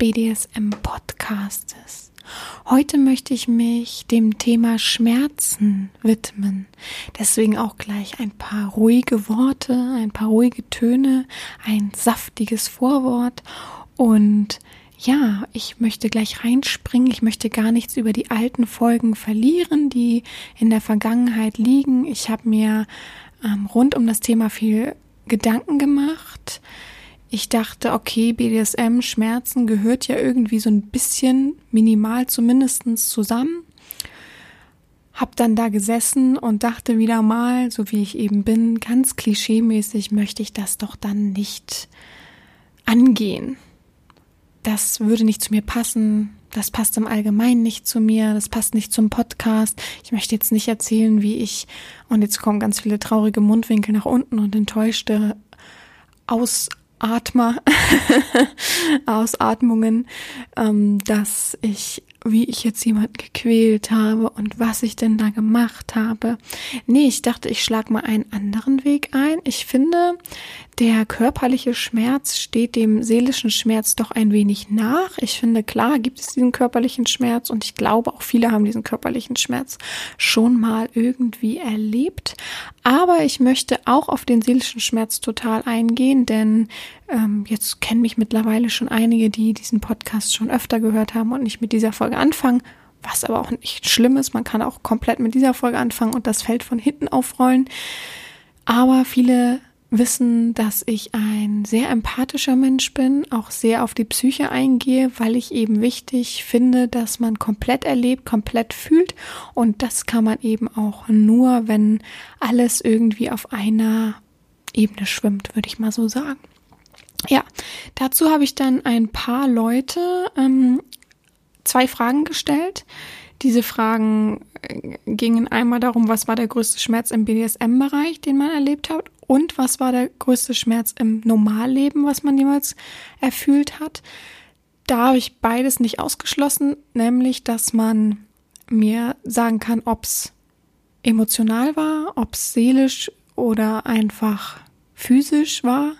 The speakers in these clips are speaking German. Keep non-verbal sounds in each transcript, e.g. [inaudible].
Folge des BDSM Podcastes. Heute möchte ich mich dem Thema Schmerzen widmen. Deswegen auch gleich ein paar ruhige Worte, ein paar ruhige Töne, ein saftiges Vorwort und ja, ich möchte gleich reinspringen. Ich möchte gar nichts über die alten Folgen verlieren, die in der Vergangenheit liegen. Ich habe mir ähm, rund um das Thema viel Gedanken gemacht. Ich dachte, okay, BDSM, Schmerzen gehört ja irgendwie so ein bisschen minimal zumindestens zusammen. Hab dann da gesessen und dachte wieder mal, so wie ich eben bin, ganz klischeemäßig möchte ich das doch dann nicht angehen. Das würde nicht zu mir passen. Das passt im Allgemeinen nicht zu mir. Das passt nicht zum Podcast. Ich möchte jetzt nicht erzählen, wie ich, und jetzt kommen ganz viele traurige Mundwinkel nach unten und enttäuschte Ausatmer, [laughs] Ausatmungen, ähm, dass ich wie ich jetzt jemanden gequält habe und was ich denn da gemacht habe. Nee, ich dachte, ich schlage mal einen anderen Weg ein. Ich finde, der körperliche Schmerz steht dem seelischen Schmerz doch ein wenig nach. Ich finde, klar gibt es diesen körperlichen Schmerz und ich glaube auch viele haben diesen körperlichen Schmerz schon mal irgendwie erlebt. Aber ich möchte auch auf den seelischen Schmerz total eingehen, denn ähm, jetzt kennen mich mittlerweile schon einige, die diesen Podcast schon öfter gehört haben und nicht mit dieser Folge anfangen. Was aber auch nicht schlimm ist. Man kann auch komplett mit dieser Folge anfangen und das Feld von hinten aufrollen. Aber viele wissen, dass ich ein sehr empathischer Mensch bin, auch sehr auf die Psyche eingehe, weil ich eben wichtig finde, dass man komplett erlebt, komplett fühlt. Und das kann man eben auch nur, wenn alles irgendwie auf einer Ebene schwimmt, würde ich mal so sagen. Ja, dazu habe ich dann ein paar Leute ähm, zwei Fragen gestellt. Diese Fragen äh, gingen einmal darum, was war der größte Schmerz im BDSM-Bereich, den man erlebt hat, und was war der größte Schmerz im Normalleben, was man jemals erfüllt hat. Da habe ich beides nicht ausgeschlossen, nämlich, dass man mir sagen kann, ob es emotional war, ob es seelisch oder einfach physisch war,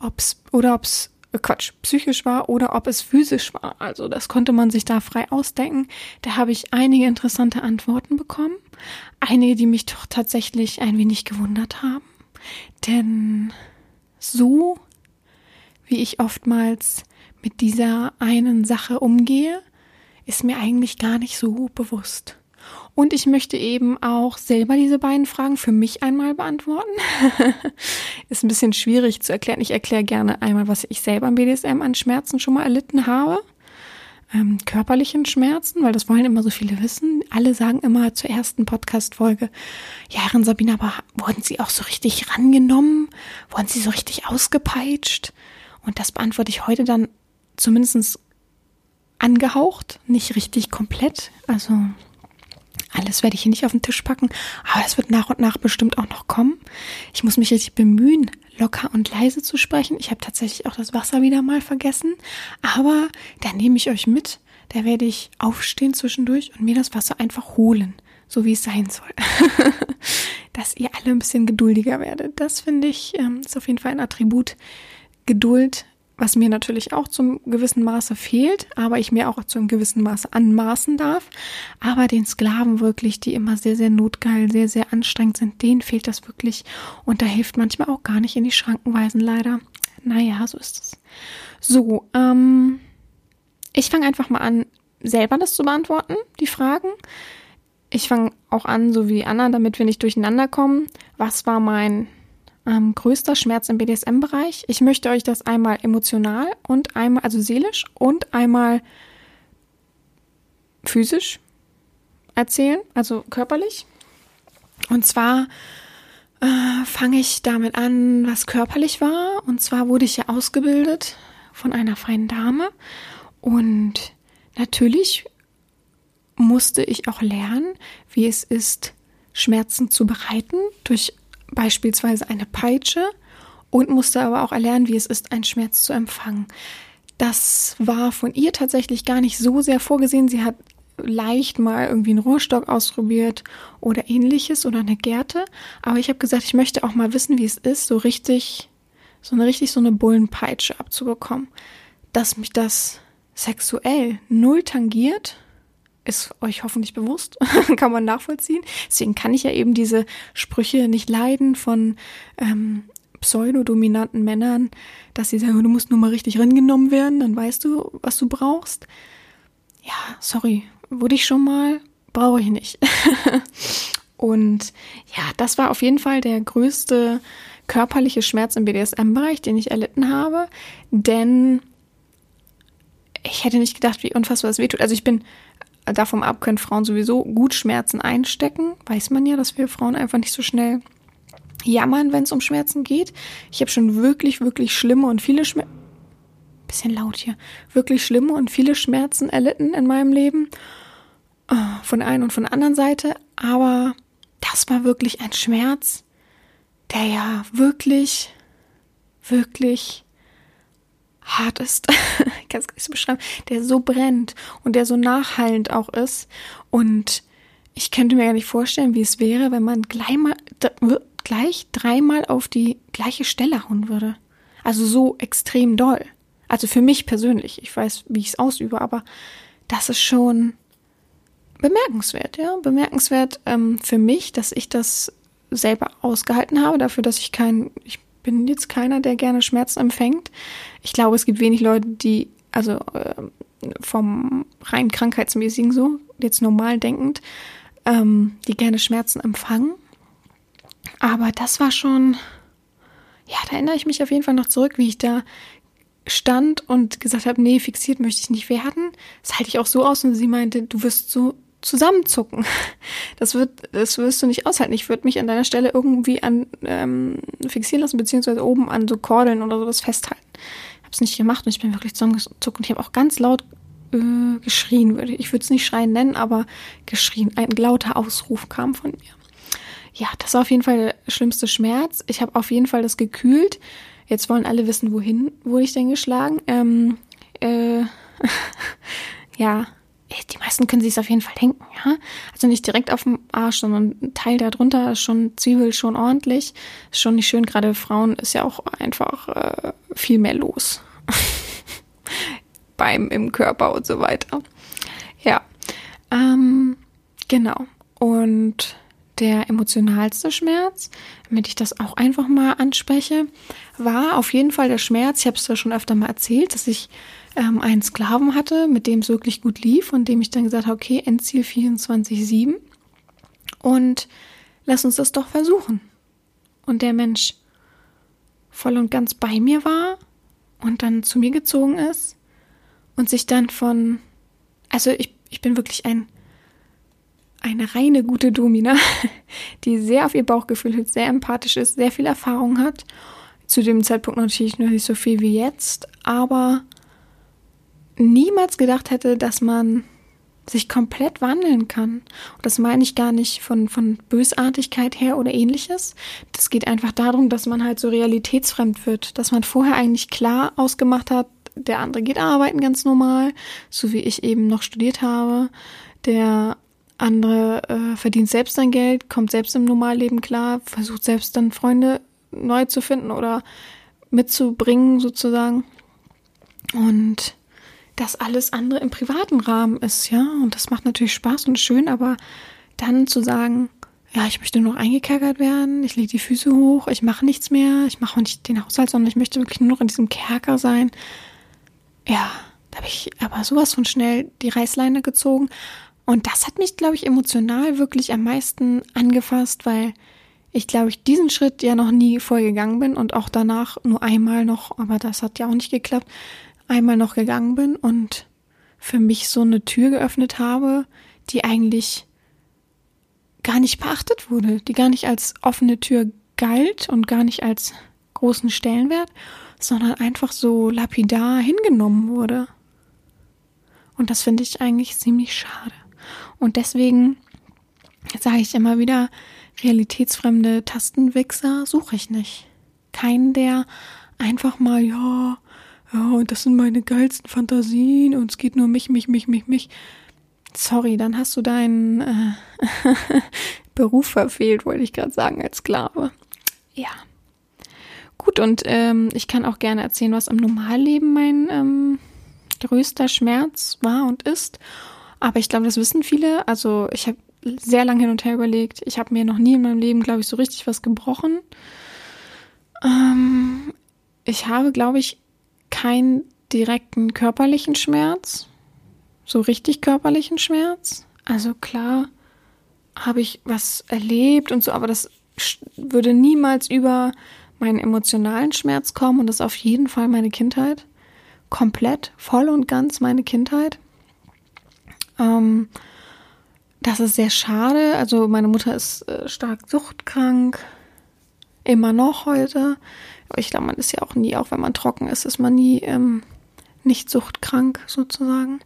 ob's oder ob's äh, Quatsch, psychisch war oder ob es physisch war. Also das konnte man sich da frei ausdenken. Da habe ich einige interessante Antworten bekommen. Einige, die mich doch tatsächlich ein wenig gewundert haben. Denn so wie ich oftmals mit dieser einen Sache umgehe, ist mir eigentlich gar nicht so bewusst. Und ich möchte eben auch selber diese beiden Fragen für mich einmal beantworten. [laughs] ist ein bisschen schwierig zu erklären. Ich erkläre gerne einmal, was ich selber am BDSM an Schmerzen schon mal erlitten habe. Ähm, körperlichen Schmerzen, weil das wollen immer so viele wissen. Alle sagen immer zur ersten Podcast-Folge, ja, Herren Sabine, aber wurden Sie auch so richtig rangenommen? Wurden Sie so richtig ausgepeitscht? Und das beantworte ich heute dann zumindest angehaucht, nicht richtig komplett. Also alles werde ich hier nicht auf den Tisch packen, aber es wird nach und nach bestimmt auch noch kommen. Ich muss mich richtig bemühen, locker und leise zu sprechen. Ich habe tatsächlich auch das Wasser wieder mal vergessen, aber da nehme ich euch mit. Da werde ich aufstehen zwischendurch und mir das Wasser einfach holen, so wie es sein soll. [laughs] Dass ihr alle ein bisschen geduldiger werdet. Das finde ich ähm, ist auf jeden Fall ein Attribut. Geduld was mir natürlich auch zum gewissen Maße fehlt, aber ich mir auch zum gewissen Maße anmaßen darf. Aber den Sklaven wirklich, die immer sehr, sehr notgeil, sehr, sehr anstrengend sind, denen fehlt das wirklich. Und da hilft manchmal auch gar nicht in die Schranken weisen, leider. Naja, so ist es. So, ähm, ich fange einfach mal an, selber das zu beantworten, die Fragen. Ich fange auch an, so wie Anna, damit wir nicht durcheinander kommen. Was war mein ähm, größter Schmerz im BDSM-Bereich. Ich möchte euch das einmal emotional und einmal, also seelisch und einmal physisch erzählen, also körperlich. Und zwar äh, fange ich damit an, was körperlich war. Und zwar wurde ich ja ausgebildet von einer feinen Dame. Und natürlich musste ich auch lernen, wie es ist, Schmerzen zu bereiten durch beispielsweise eine Peitsche und musste aber auch erlernen, wie es ist, einen Schmerz zu empfangen. Das war von ihr tatsächlich gar nicht so sehr vorgesehen. Sie hat leicht mal irgendwie einen Rohrstock ausprobiert oder ähnliches oder eine Gerte. Aber ich habe gesagt, ich möchte auch mal wissen, wie es ist, so richtig, so eine richtig so eine Bullenpeitsche abzubekommen. Dass mich das sexuell null tangiert, ist euch hoffentlich bewusst, [laughs] kann man nachvollziehen. Deswegen kann ich ja eben diese Sprüche nicht leiden von ähm, pseudodominanten Männern, dass sie sagen, du musst nur mal richtig rangenommen werden, dann weißt du, was du brauchst. Ja, sorry, wurde ich schon mal, brauche ich nicht. [laughs] Und ja, das war auf jeden Fall der größte körperliche Schmerz im BDSM-Bereich, den ich erlitten habe, denn ich hätte nicht gedacht, wie unfassbar es wehtut. Also ich bin davon ab, können Frauen sowieso gut Schmerzen einstecken. Weiß man ja, dass wir Frauen einfach nicht so schnell jammern, wenn es um Schmerzen geht. Ich habe schon wirklich, wirklich schlimme und viele Schmerzen, bisschen laut hier, wirklich schlimme und viele Schmerzen erlitten in meinem Leben. Äh, von der einen und von der anderen Seite. Aber das war wirklich ein Schmerz, der ja wirklich, wirklich hart ist. [laughs] ich kann es gar nicht so beschreiben. Der so brennt und der so nachhallend auch ist. Und ich könnte mir gar nicht vorstellen, wie es wäre, wenn man gleich, mal, gleich dreimal auf die gleiche Stelle hauen würde. Also so extrem doll. Also für mich persönlich. Ich weiß, wie ich es ausübe, aber das ist schon bemerkenswert, ja. Bemerkenswert ähm, für mich, dass ich das selber ausgehalten habe, dafür, dass ich kein, ich bin jetzt keiner, der gerne Schmerzen empfängt. Ich glaube, es gibt wenig Leute, die, also äh, vom rein krankheitsmäßigen so, jetzt normal denkend, ähm, die gerne Schmerzen empfangen. Aber das war schon, ja, da erinnere ich mich auf jeden Fall noch zurück, wie ich da stand und gesagt habe, nee, fixiert möchte ich nicht werden. Das halte ich auch so aus und sie meinte, du wirst so zusammenzucken. Das wird, das wirst du nicht aushalten. Ich würde mich an deiner Stelle irgendwie an ähm, fixieren lassen, beziehungsweise oben an so Kordeln oder sowas festhalten. Es nicht gemacht und ich bin wirklich zusammengezuckt und ich habe auch ganz laut äh, geschrien. Ich würde es nicht schreien nennen, aber geschrien. Ein lauter Ausruf kam von mir. Ja, das war auf jeden Fall der schlimmste Schmerz. Ich habe auf jeden Fall das gekühlt. Jetzt wollen alle wissen, wohin wurde ich denn geschlagen. Ähm, äh, [laughs] ja, die meisten können sich es auf jeden Fall denken, ja. Also nicht direkt auf dem Arsch, sondern ein Teil darunter ist schon Zwiebel schon ordentlich. Ist schon nicht schön. Gerade Frauen ist ja auch einfach äh, viel mehr los. [laughs] Beim im Körper und so weiter. Ja. Ähm, genau. Und der emotionalste Schmerz, damit ich das auch einfach mal anspreche, war auf jeden Fall der Schmerz. Ich habe es ja schon öfter mal erzählt, dass ich ähm, einen Sklaven hatte, mit dem es wirklich gut lief und dem ich dann gesagt habe, okay, Endziel 24-7 und lass uns das doch versuchen. Und der Mensch voll und ganz bei mir war und dann zu mir gezogen ist und sich dann von, also ich, ich bin wirklich ein, eine reine gute Domina, [laughs] die sehr auf ihr Bauchgefühl hört, sehr empathisch ist, sehr viel Erfahrung hat. Zu dem Zeitpunkt natürlich noch nicht so viel wie jetzt, aber niemals gedacht hätte, dass man sich komplett wandeln kann. Und das meine ich gar nicht von, von Bösartigkeit her oder ähnliches. Das geht einfach darum, dass man halt so realitätsfremd wird, dass man vorher eigentlich klar ausgemacht hat, der andere geht arbeiten ganz normal, so wie ich eben noch studiert habe. Der andere äh, verdient selbst sein Geld, kommt selbst im Normalleben klar, versucht selbst dann Freunde neu zu finden oder mitzubringen sozusagen. Und dass alles andere im privaten Rahmen ist, ja. Und das macht natürlich Spaß und schön, aber dann zu sagen, ja, ich möchte nur noch eingekerkert werden, ich lege die Füße hoch, ich mache nichts mehr, ich mache auch nicht den Haushalt, sondern ich möchte wirklich nur noch in diesem Kerker sein. Ja, da habe ich aber sowas von schnell die Reißleine gezogen. Und das hat mich, glaube ich, emotional wirklich am meisten angefasst, weil ich glaube, ich diesen Schritt ja noch nie vorgegangen bin und auch danach nur einmal noch, aber das hat ja auch nicht geklappt, einmal noch gegangen bin und für mich so eine Tür geöffnet habe, die eigentlich gar nicht beachtet wurde, die gar nicht als offene Tür galt und gar nicht als großen Stellenwert, sondern einfach so lapidar hingenommen wurde. Und das finde ich eigentlich ziemlich schade. Und deswegen sage ich immer wieder, realitätsfremde Tastenwichser suche ich nicht. Keinen, der einfach mal, ja, ja, und das sind meine geilsten Fantasien und es geht nur mich, mich, mich, mich, mich. Sorry, dann hast du deinen äh, [laughs] Beruf verfehlt, wollte ich gerade sagen, als Sklave. Ja. Gut, und ähm, ich kann auch gerne erzählen, was im Normalleben mein ähm, größter Schmerz war und ist. Aber ich glaube, das wissen viele. Also ich habe sehr lange hin und her überlegt. Ich habe mir noch nie in meinem Leben, glaube ich, so richtig was gebrochen. Ähm, ich habe, glaube ich, keinen direkten körperlichen Schmerz. So richtig körperlichen Schmerz. Also klar habe ich was erlebt und so, aber das würde niemals über meinen emotionalen Schmerz kommen und das ist auf jeden Fall meine Kindheit. Komplett, voll und ganz meine Kindheit. Ähm, das ist sehr schade. Also meine Mutter ist äh, stark suchtkrank. Immer noch heute. Ich glaube, man ist ja auch nie, auch wenn man trocken ist, ist man nie ähm, nicht suchtkrank sozusagen.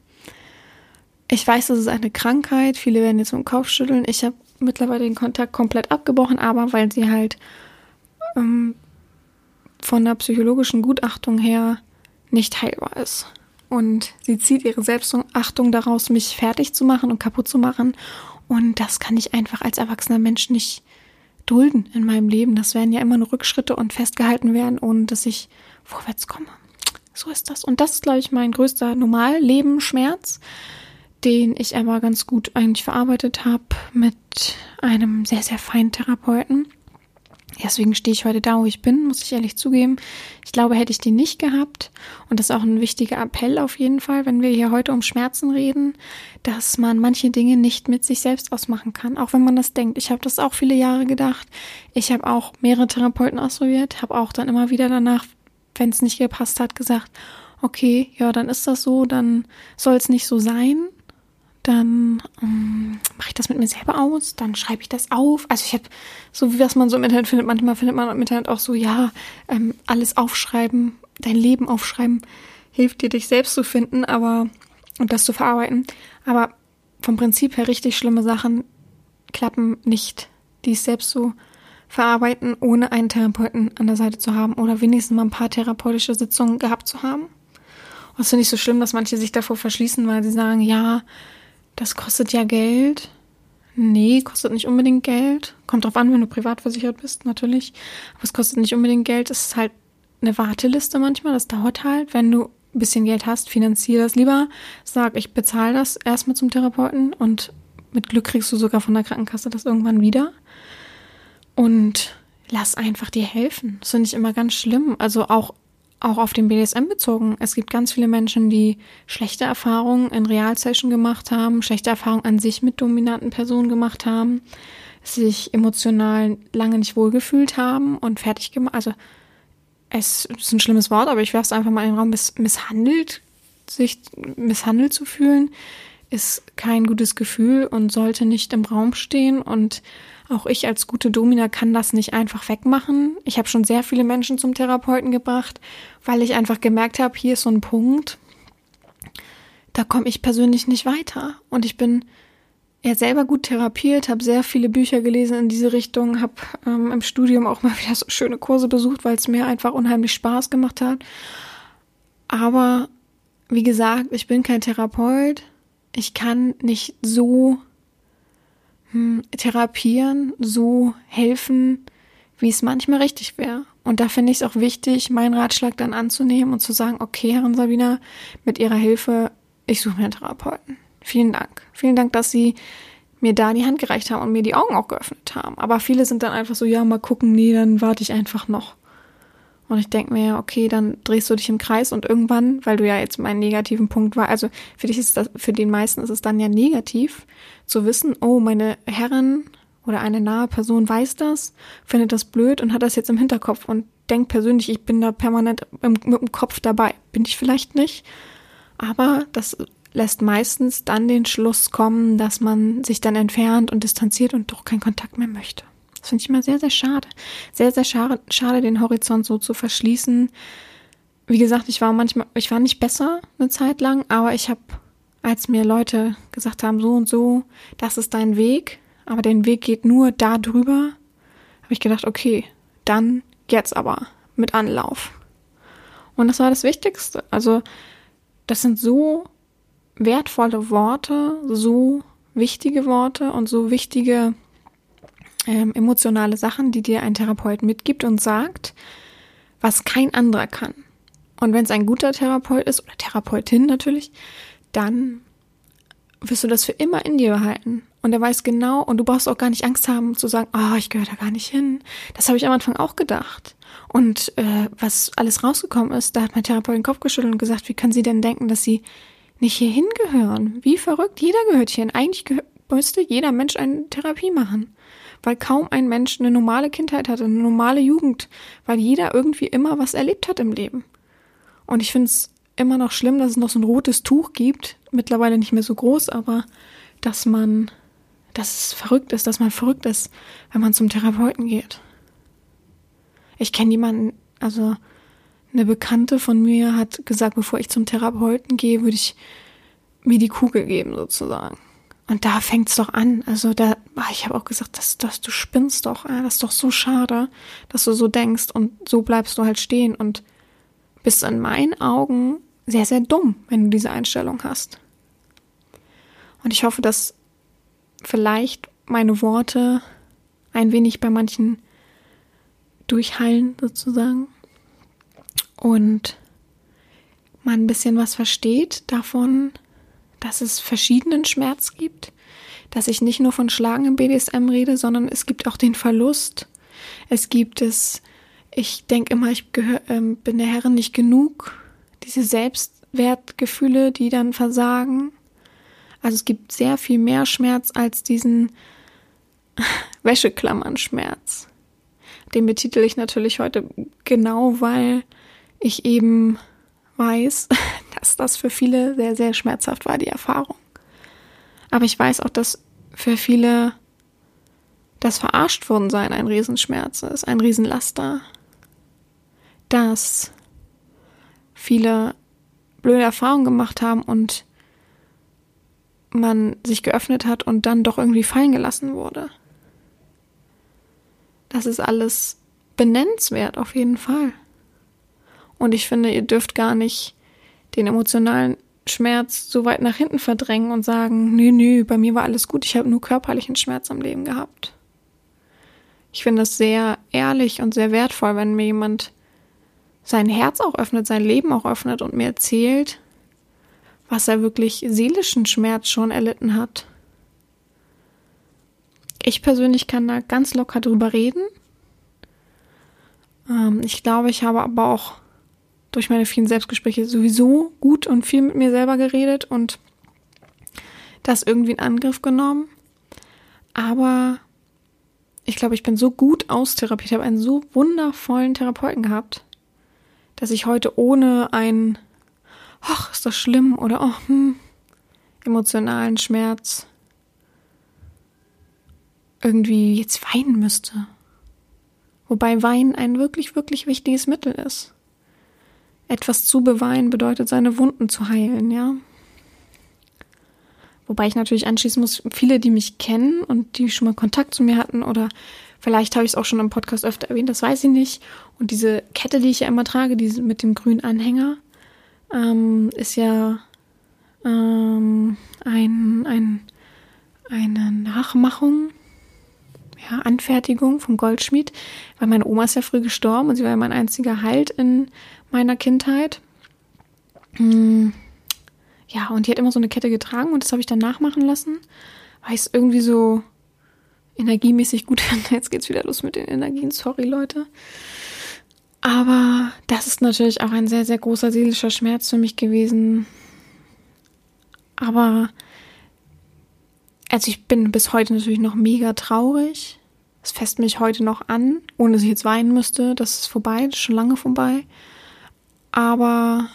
Ich weiß, das ist eine Krankheit. Viele werden jetzt im Kopf schütteln. Ich habe mittlerweile den Kontakt komplett abgebrochen, aber weil sie halt ähm, von der psychologischen Gutachtung her nicht heilbar ist. Und sie zieht ihre Selbstachtung daraus, mich fertig zu machen und kaputt zu machen. Und das kann ich einfach als erwachsener Mensch nicht dulden in meinem Leben. Das werden ja immer nur Rückschritte und festgehalten werden, ohne dass ich vorwärts komme. So ist das. Und das ist, glaube ich, mein größter Normallebenschmerz, den ich aber ganz gut eigentlich verarbeitet habe mit einem sehr, sehr feinen Therapeuten. Deswegen stehe ich heute da, wo ich bin, muss ich ehrlich zugeben. Ich glaube, hätte ich die nicht gehabt, und das ist auch ein wichtiger Appell auf jeden Fall, wenn wir hier heute um Schmerzen reden, dass man manche Dinge nicht mit sich selbst ausmachen kann, auch wenn man das denkt. Ich habe das auch viele Jahre gedacht. Ich habe auch mehrere Therapeuten ausprobiert, habe auch dann immer wieder danach, wenn es nicht gepasst hat, gesagt, okay, ja, dann ist das so, dann soll es nicht so sein dann ähm, mache ich das mit mir selber aus, dann schreibe ich das auf. Also ich habe, so wie was man so im Internet findet, manchmal findet man im Internet auch so, ja, ähm, alles aufschreiben, dein Leben aufschreiben, hilft dir, dich selbst zu finden, aber und das zu verarbeiten. Aber vom Prinzip her richtig schlimme Sachen klappen nicht, die es selbst so verarbeiten, ohne einen Therapeuten an der Seite zu haben oder wenigstens mal ein paar therapeutische Sitzungen gehabt zu haben. Und es finde ich so schlimm, dass manche sich davor verschließen, weil sie sagen, ja, das kostet ja Geld. Nee, kostet nicht unbedingt Geld. Kommt drauf an, wenn du privat versichert bist, natürlich. Aber es kostet nicht unbedingt Geld. Es ist halt eine Warteliste manchmal. Das dauert halt. Wenn du ein bisschen Geld hast, finanziere das lieber. Sag, ich bezahle das erstmal zum Therapeuten und mit Glück kriegst du sogar von der Krankenkasse das irgendwann wieder. Und lass einfach dir helfen. Das finde ich immer ganz schlimm. Also auch auch auf den BDSM bezogen. Es gibt ganz viele Menschen, die schlechte Erfahrungen in Realsession gemacht haben, schlechte Erfahrungen an sich mit dominanten Personen gemacht haben, sich emotional lange nicht wohlgefühlt haben und fertig gemacht. Also es ist ein schlimmes Wort, aber ich werfe es einfach mal in den Raum, miss misshandelt, sich misshandelt zu fühlen, ist kein gutes Gefühl und sollte nicht im Raum stehen und auch ich als gute Domina kann das nicht einfach wegmachen. Ich habe schon sehr viele Menschen zum Therapeuten gebracht, weil ich einfach gemerkt habe, hier ist so ein Punkt, da komme ich persönlich nicht weiter. Und ich bin ja selber gut therapiert, habe sehr viele Bücher gelesen in diese Richtung, habe ähm, im Studium auch mal [laughs] wieder so schöne Kurse besucht, weil es mir einfach unheimlich Spaß gemacht hat. Aber wie gesagt, ich bin kein Therapeut. Ich kann nicht so hm, therapieren, so helfen, wie es manchmal richtig wäre. Und da finde ich es auch wichtig, meinen Ratschlag dann anzunehmen und zu sagen, okay, Herrin Sabina, mit Ihrer Hilfe, ich suche mir einen Therapeuten. Vielen Dank. Vielen Dank, dass Sie mir da die Hand gereicht haben und mir die Augen auch geöffnet haben. Aber viele sind dann einfach so, ja, mal gucken, nee, dann warte ich einfach noch. Und ich denke mir, okay, dann drehst du dich im Kreis und irgendwann, weil du ja jetzt meinen negativen Punkt war, also für dich ist das, für den meisten ist es dann ja negativ, zu wissen, oh, meine Herren oder eine nahe Person weiß das, findet das blöd und hat das jetzt im Hinterkopf und denkt persönlich, ich bin da permanent mit dem Kopf dabei. Bin ich vielleicht nicht, aber das lässt meistens dann den Schluss kommen, dass man sich dann entfernt und distanziert und doch keinen Kontakt mehr möchte. Finde ich immer sehr, sehr schade. Sehr, sehr schade, schade, den Horizont so zu verschließen. Wie gesagt, ich war manchmal, ich war nicht besser eine Zeit lang, aber ich habe, als mir Leute gesagt haben, so und so, das ist dein Weg, aber den Weg geht nur da drüber, habe ich gedacht, okay, dann jetzt aber mit Anlauf. Und das war das Wichtigste. Also, das sind so wertvolle Worte, so wichtige Worte und so wichtige ähm, emotionale Sachen, die dir ein Therapeut mitgibt und sagt, was kein anderer kann. Und wenn es ein guter Therapeut ist oder Therapeutin natürlich, dann wirst du das für immer in dir behalten. Und er weiß genau, und du brauchst auch gar nicht Angst haben zu sagen, oh, ich gehöre da gar nicht hin. Das habe ich am Anfang auch gedacht. Und äh, was alles rausgekommen ist, da hat mein Therapeut den Kopf geschüttelt und gesagt, wie kann sie denn denken, dass sie nicht hierhin gehören? Wie verrückt, jeder gehört hierhin. Eigentlich müsste jeder Mensch eine Therapie machen weil kaum ein Mensch eine normale Kindheit hatte, eine normale Jugend, weil jeder irgendwie immer was erlebt hat im Leben. Und ich finde es immer noch schlimm, dass es noch so ein rotes Tuch gibt, mittlerweile nicht mehr so groß, aber dass man, dass es verrückt ist, dass man verrückt ist, wenn man zum Therapeuten geht. Ich kenne jemanden, also eine Bekannte von mir hat gesagt, bevor ich zum Therapeuten gehe, würde ich mir die Kugel geben sozusagen. Und da fängt's doch an. Also da, ah, ich habe auch gesagt, dass, dass du spinnst doch. Das ist doch so schade, dass du so denkst und so bleibst du halt stehen und bist in meinen Augen sehr, sehr dumm, wenn du diese Einstellung hast. Und ich hoffe, dass vielleicht meine Worte ein wenig bei manchen durchhallen sozusagen und man ein bisschen was versteht davon, dass es verschiedenen Schmerz gibt, dass ich nicht nur von Schlagen im BDSM rede, sondern es gibt auch den Verlust. Es gibt es, ich denke immer, ich gehör, ähm, bin der Herrin nicht genug, diese Selbstwertgefühle, die dann versagen. Also es gibt sehr viel mehr Schmerz als diesen [laughs] Wäscheklammern-Schmerz. Den betitel ich natürlich heute genau, weil ich eben weiß, [laughs] dass das für viele sehr, sehr schmerzhaft war, die Erfahrung. Aber ich weiß auch, dass für viele das verarscht worden sein ein Riesenschmerz ist, ein Riesenlaster. Dass viele blöde Erfahrungen gemacht haben und man sich geöffnet hat und dann doch irgendwie fallen gelassen wurde. Das ist alles benennenswert auf jeden Fall. Und ich finde, ihr dürft gar nicht den emotionalen Schmerz so weit nach hinten verdrängen und sagen, nö, nö, bei mir war alles gut, ich habe nur körperlichen Schmerz am Leben gehabt. Ich finde es sehr ehrlich und sehr wertvoll, wenn mir jemand sein Herz auch öffnet, sein Leben auch öffnet und mir erzählt, was er wirklich seelischen Schmerz schon erlitten hat. Ich persönlich kann da ganz locker drüber reden. Ähm, ich glaube, ich habe aber auch durch meine vielen Selbstgespräche sowieso gut und viel mit mir selber geredet und das irgendwie in Angriff genommen. Aber ich glaube, ich bin so gut austherapiert, habe einen so wundervollen Therapeuten gehabt, dass ich heute ohne ein, ach, ist das schlimm oder oh, hm, emotionalen Schmerz irgendwie jetzt weinen müsste. Wobei Weinen ein wirklich, wirklich wichtiges Mittel ist. Etwas zu beweinen bedeutet, seine Wunden zu heilen, ja. Wobei ich natürlich anschließen muss, viele, die mich kennen und die schon mal Kontakt zu mir hatten oder vielleicht habe ich es auch schon im Podcast öfter erwähnt, das weiß ich nicht. Und diese Kette, die ich ja immer trage, diese mit dem grünen Anhänger, ähm, ist ja ähm, ein, ein, eine Nachmachung, ja, Anfertigung vom Goldschmied, weil meine Oma ist ja früh gestorben und sie war ja mein einziger Halt in meiner Kindheit. Hm. Ja, und die hat immer so eine Kette getragen und das habe ich dann nachmachen lassen, weil ich es irgendwie so energiemäßig gut [laughs] finde. Jetzt geht's wieder los mit den Energien, sorry Leute. Aber das ist natürlich auch ein sehr, sehr großer seelischer Schmerz für mich gewesen. Aber also ich bin bis heute natürlich noch mega traurig. Es fässt mich heute noch an, ohne dass ich jetzt weinen müsste. Das ist vorbei, das ist schon lange vorbei. Aber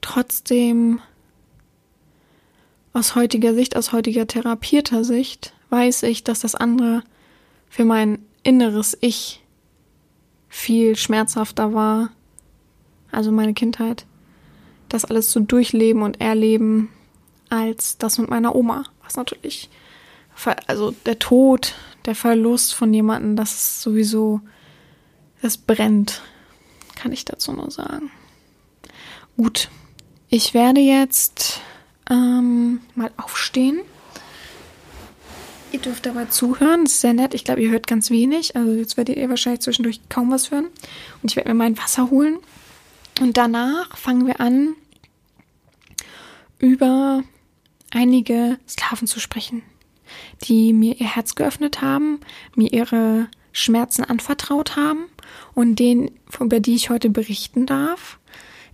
trotzdem aus heutiger Sicht, aus heutiger therapierter Sicht, weiß ich, dass das andere für mein inneres Ich viel schmerzhafter war. Also meine Kindheit. Das alles zu durchleben und erleben, als das mit meiner Oma. Was natürlich, also der Tod, der Verlust von jemandem, das ist sowieso, das brennt. Kann ich dazu nur sagen. Gut, ich werde jetzt ähm, mal aufstehen. Ihr dürft dabei zuhören, das ist sehr nett. Ich glaube, ihr hört ganz wenig. Also jetzt werdet ihr wahrscheinlich zwischendurch kaum was hören. Und ich werde mir mein Wasser holen. Und danach fangen wir an, über einige Sklaven zu sprechen, die mir ihr Herz geöffnet haben, mir ihre Schmerzen anvertraut haben und denen, über die ich heute berichten darf.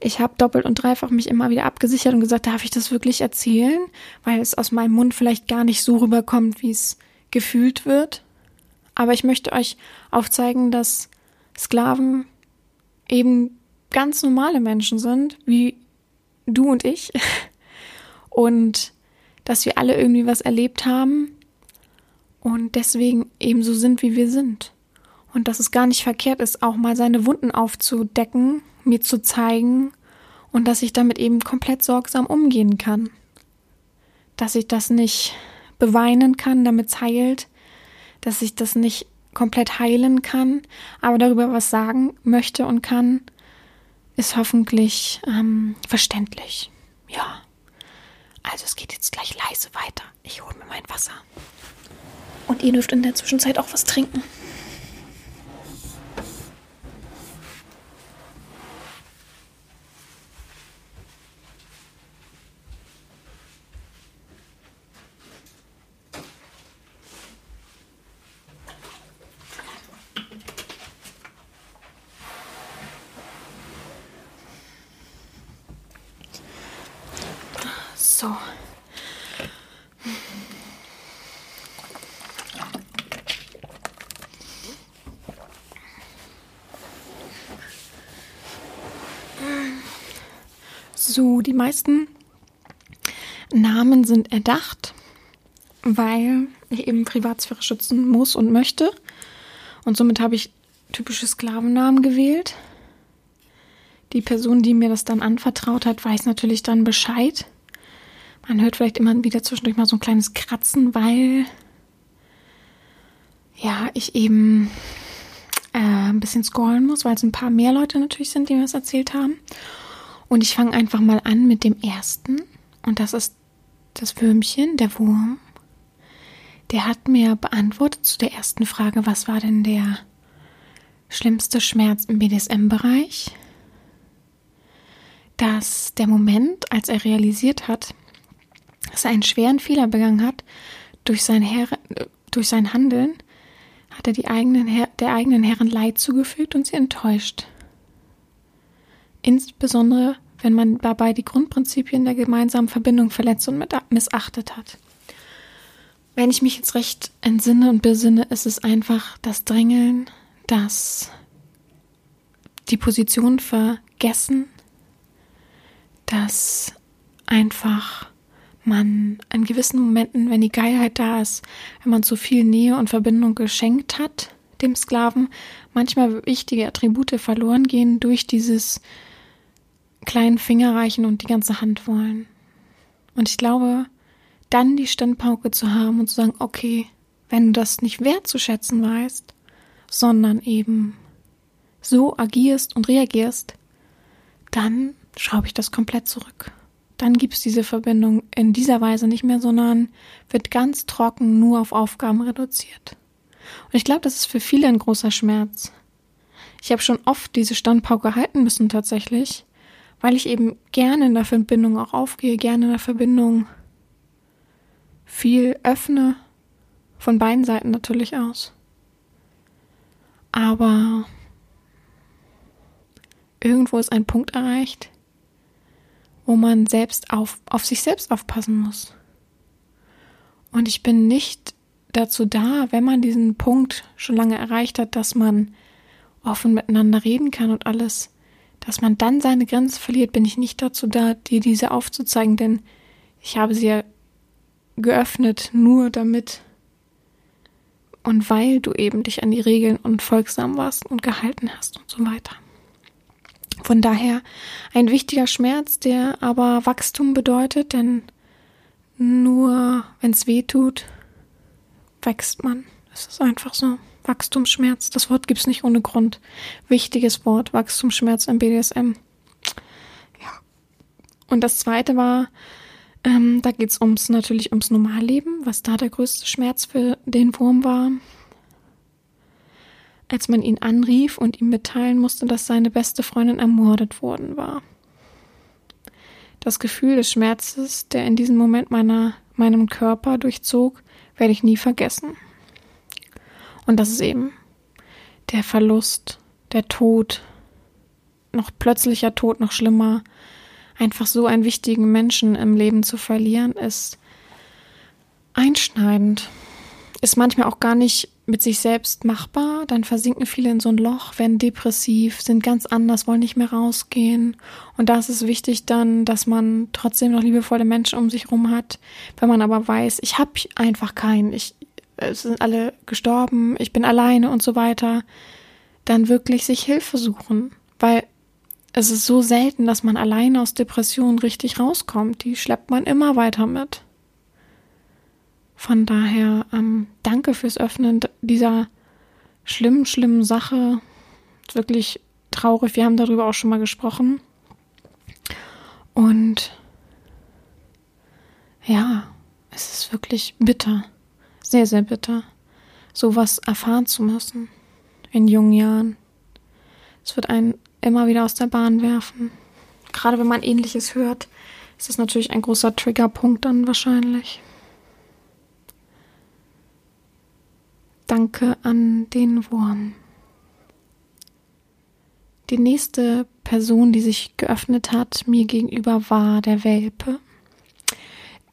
Ich habe doppelt und dreifach mich immer wieder abgesichert und gesagt, darf ich das wirklich erzählen? Weil es aus meinem Mund vielleicht gar nicht so rüberkommt, wie es gefühlt wird. Aber ich möchte euch aufzeigen, dass Sklaven eben ganz normale Menschen sind, wie du und ich. [laughs] Und dass wir alle irgendwie was erlebt haben und deswegen eben so sind, wie wir sind. Und dass es gar nicht verkehrt ist, auch mal seine Wunden aufzudecken mir zu zeigen und dass ich damit eben komplett sorgsam umgehen kann. Dass ich das nicht beweinen kann, damit es heilt, dass ich das nicht komplett heilen kann, aber darüber was sagen möchte und kann, ist hoffentlich ähm, verständlich. Ja. Also es geht jetzt gleich leise weiter. Ich hole mir mein Wasser. Und ihr dürft in der Zwischenzeit auch was trinken. So. So, die meisten Namen sind erdacht, weil ich eben Privatsphäre schützen muss und möchte. Und somit habe ich typische Sklavennamen gewählt. Die Person, die mir das dann anvertraut hat, weiß natürlich dann Bescheid. Man hört vielleicht immer wieder zwischendurch mal so ein kleines Kratzen, weil ja, ich eben äh, ein bisschen scrollen muss, weil es ein paar mehr Leute natürlich sind, die mir das erzählt haben. Und ich fange einfach mal an mit dem ersten. Und das ist das Würmchen, der Wurm. Der hat mir beantwortet zu der ersten Frage, was war denn der schlimmste Schmerz im BDSM-Bereich? Dass der Moment, als er realisiert hat, dass er einen schweren Fehler begangen hat. Durch sein, Her durch sein Handeln hat er die eigenen der eigenen Herren Leid zugefügt und sie enttäuscht. Insbesondere, wenn man dabei die Grundprinzipien der gemeinsamen Verbindung verletzt und missachtet hat. Wenn ich mich jetzt recht entsinne und besinne, ist es einfach das Drängeln, das die Position vergessen, das einfach man in gewissen Momenten, wenn die Geilheit da ist, wenn man zu viel Nähe und Verbindung geschenkt hat, dem Sklaven, manchmal wichtige Attribute verloren gehen durch dieses kleinen Fingerreichen und die ganze Hand wollen. Und ich glaube, dann die Standpauke zu haben und zu sagen, okay, wenn du das nicht wertzuschätzen weißt, sondern eben so agierst und reagierst, dann schraube ich das komplett zurück dann gibt es diese Verbindung in dieser Weise nicht mehr, sondern wird ganz trocken nur auf Aufgaben reduziert. Und ich glaube, das ist für viele ein großer Schmerz. Ich habe schon oft diese Standpauke halten müssen tatsächlich, weil ich eben gerne in der Verbindung auch aufgehe, gerne in der Verbindung viel öffne, von beiden Seiten natürlich aus. Aber irgendwo ist ein Punkt erreicht, wo man selbst auf, auf sich selbst aufpassen muss. Und ich bin nicht dazu da, wenn man diesen Punkt schon lange erreicht hat, dass man offen miteinander reden kann und alles, dass man dann seine Grenze verliert, bin ich nicht dazu da, dir diese aufzuzeigen, denn ich habe sie ja geöffnet, nur damit und weil du eben dich an die Regeln und folgsam warst und gehalten hast und so weiter. Von daher ein wichtiger Schmerz, der aber Wachstum bedeutet, denn nur wenn es weh tut, wächst man. Es ist einfach so. Wachstumsschmerz, das Wort gibt es nicht ohne Grund. Wichtiges Wort, Wachstumsschmerz im BDSM. Ja. Und das zweite war, ähm, da geht es ums, natürlich ums Normalleben, was da der größte Schmerz für den Wurm war. Als man ihn anrief und ihm mitteilen musste, dass seine beste Freundin ermordet worden war. Das Gefühl des Schmerzes, der in diesem Moment meiner, meinem Körper durchzog, werde ich nie vergessen. Und das ist eben der Verlust, der Tod, noch plötzlicher Tod, noch schlimmer. Einfach so einen wichtigen Menschen im Leben zu verlieren, ist einschneidend. Ist manchmal auch gar nicht mit sich selbst machbar. Dann versinken viele in so ein Loch, werden depressiv, sind ganz anders, wollen nicht mehr rausgehen. Und da ist es wichtig dann, dass man trotzdem noch liebevolle Menschen um sich rum hat. Wenn man aber weiß, ich habe einfach keinen, ich, es sind alle gestorben, ich bin alleine und so weiter, dann wirklich sich Hilfe suchen. Weil es ist so selten, dass man alleine aus Depressionen richtig rauskommt. Die schleppt man immer weiter mit. Von daher ähm, danke fürs Öffnen dieser schlimmen, schlimmen Sache. Wirklich traurig. Wir haben darüber auch schon mal gesprochen. Und ja, es ist wirklich bitter. Sehr, sehr bitter. Sowas erfahren zu müssen. In jungen Jahren. Es wird einen immer wieder aus der Bahn werfen. Gerade wenn man ähnliches hört, ist das natürlich ein großer Triggerpunkt dann wahrscheinlich. Danke an den Wurm. Die nächste Person, die sich geöffnet hat, mir gegenüber war der Welpe,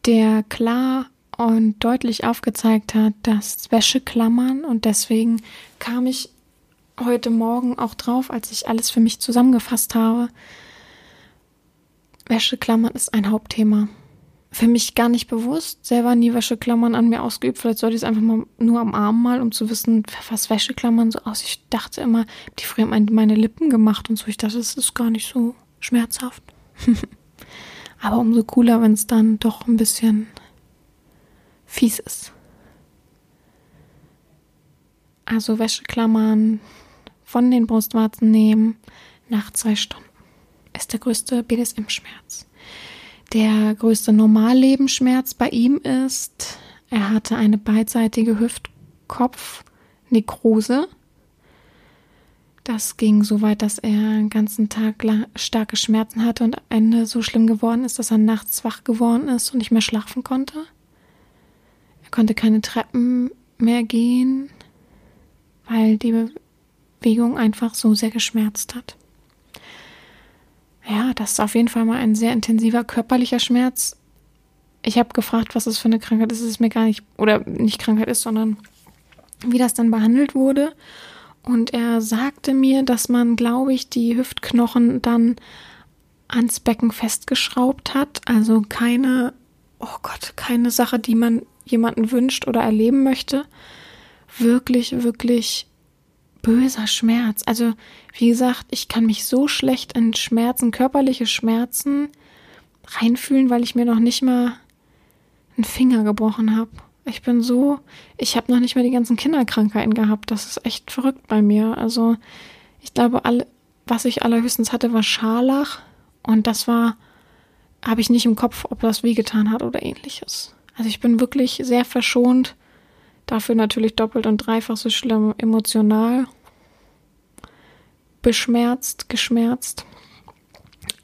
der klar und deutlich aufgezeigt hat, dass Wäscheklammern und deswegen kam ich heute Morgen auch drauf, als ich alles für mich zusammengefasst habe. Wäscheklammern ist ein Hauptthema für mich gar nicht bewusst, selber nie Wäscheklammern an mir ausgeübt. Vielleicht sollte ich es einfach mal nur am Arm mal, um zu wissen, was Wäscheklammern so aus. Ich dachte immer, die früher meine Lippen gemacht und so. Ich dachte, das ist gar nicht so schmerzhaft. [laughs] Aber umso cooler, wenn es dann doch ein bisschen fies ist. Also Wäscheklammern von den Brustwarzen nehmen nach zwei Stunden ist der größte BDSM-Schmerz. Der größte Normallebensschmerz bei ihm ist, er hatte eine beidseitige Hüftkopfnekrose. Das ging so weit, dass er einen ganzen Tag starke Schmerzen hatte und am Ende so schlimm geworden ist, dass er nachts wach geworden ist und nicht mehr schlafen konnte. Er konnte keine Treppen mehr gehen, weil die Bewegung einfach so sehr geschmerzt hat ja, das ist auf jeden Fall mal ein sehr intensiver körperlicher Schmerz. Ich habe gefragt, was das für eine Krankheit ist. Es ist mir gar nicht, oder nicht Krankheit ist, sondern wie das dann behandelt wurde. Und er sagte mir, dass man, glaube ich, die Hüftknochen dann ans Becken festgeschraubt hat. Also keine, oh Gott, keine Sache, die man jemanden wünscht oder erleben möchte. Wirklich, wirklich böser Schmerz. Also, wie gesagt, ich kann mich so schlecht in Schmerzen, körperliche Schmerzen reinfühlen, weil ich mir noch nicht mal einen Finger gebrochen habe. Ich bin so, ich habe noch nicht mal die ganzen Kinderkrankheiten gehabt. Das ist echt verrückt bei mir. Also, ich glaube, alle, was ich allerhöchstens hatte, war Scharlach. Und das war, habe ich nicht im Kopf, ob das wehgetan hat oder ähnliches. Also ich bin wirklich sehr verschont Dafür natürlich doppelt und dreifach so schlimm emotional. Beschmerzt, geschmerzt.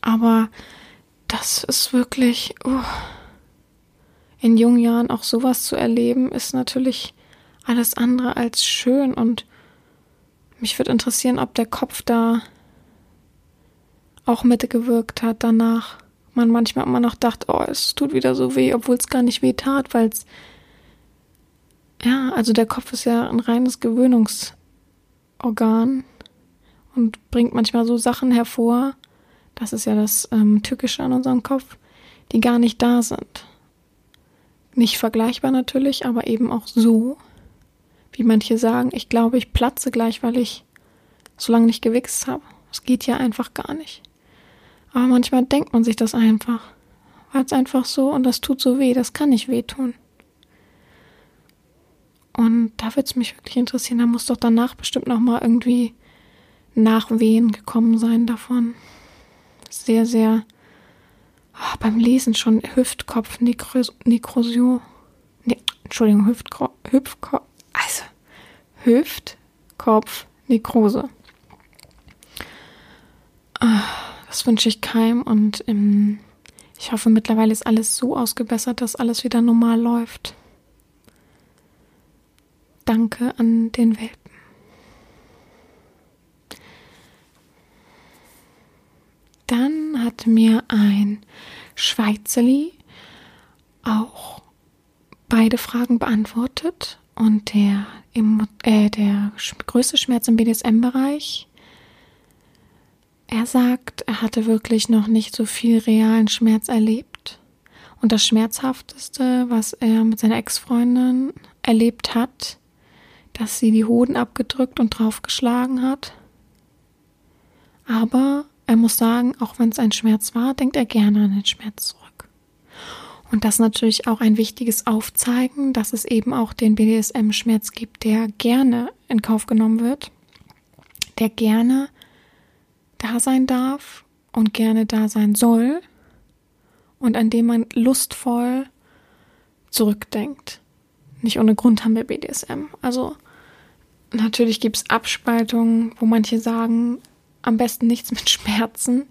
Aber das ist wirklich, uh, in jungen Jahren auch sowas zu erleben, ist natürlich alles andere als schön und mich würde interessieren, ob der Kopf da auch mitgewirkt hat danach. Man manchmal immer noch dachte, oh, es tut wieder so weh, obwohl es gar nicht weh tat, weil es ja, also der Kopf ist ja ein reines Gewöhnungsorgan und bringt manchmal so Sachen hervor, das ist ja das ähm, Tückische an unserem Kopf, die gar nicht da sind. Nicht vergleichbar natürlich, aber eben auch so, wie manche sagen, ich glaube, ich platze gleich, weil ich so lange nicht gewichst habe. Es geht ja einfach gar nicht. Aber manchmal denkt man sich das einfach. Weil es einfach so und das tut so weh, das kann nicht wehtun. Und da würde es mich wirklich interessieren, da muss doch danach bestimmt nochmal irgendwie Nachwehen gekommen sein davon. Sehr, sehr oh, beim Lesen schon Hüftkopf, Nekrosion. Ne, Entschuldigung, Hüftkopf, Hüftkopf, also Hüftkopf, Nekrose. Ah, das wünsche ich keinem und ähm, ich hoffe, mittlerweile ist alles so ausgebessert, dass alles wieder normal läuft. Danke an den Welpen. Dann hat mir ein Schweizerli auch beide Fragen beantwortet und der, äh, der größte Schmerz im BDSM-Bereich. Er sagt, er hatte wirklich noch nicht so viel realen Schmerz erlebt. Und das Schmerzhafteste, was er mit seiner Ex-Freundin erlebt hat, dass sie die Hoden abgedrückt und draufgeschlagen hat. Aber er muss sagen, auch wenn es ein Schmerz war, denkt er gerne an den Schmerz zurück. Und das ist natürlich auch ein wichtiges Aufzeigen, dass es eben auch den BDSM-Schmerz gibt, der gerne in Kauf genommen wird, der gerne da sein darf und gerne da sein soll und an dem man lustvoll zurückdenkt. Nicht ohne Grund haben wir BDSM. Also natürlich gibt es Abspaltungen, wo manche sagen, am besten nichts mit Schmerzen.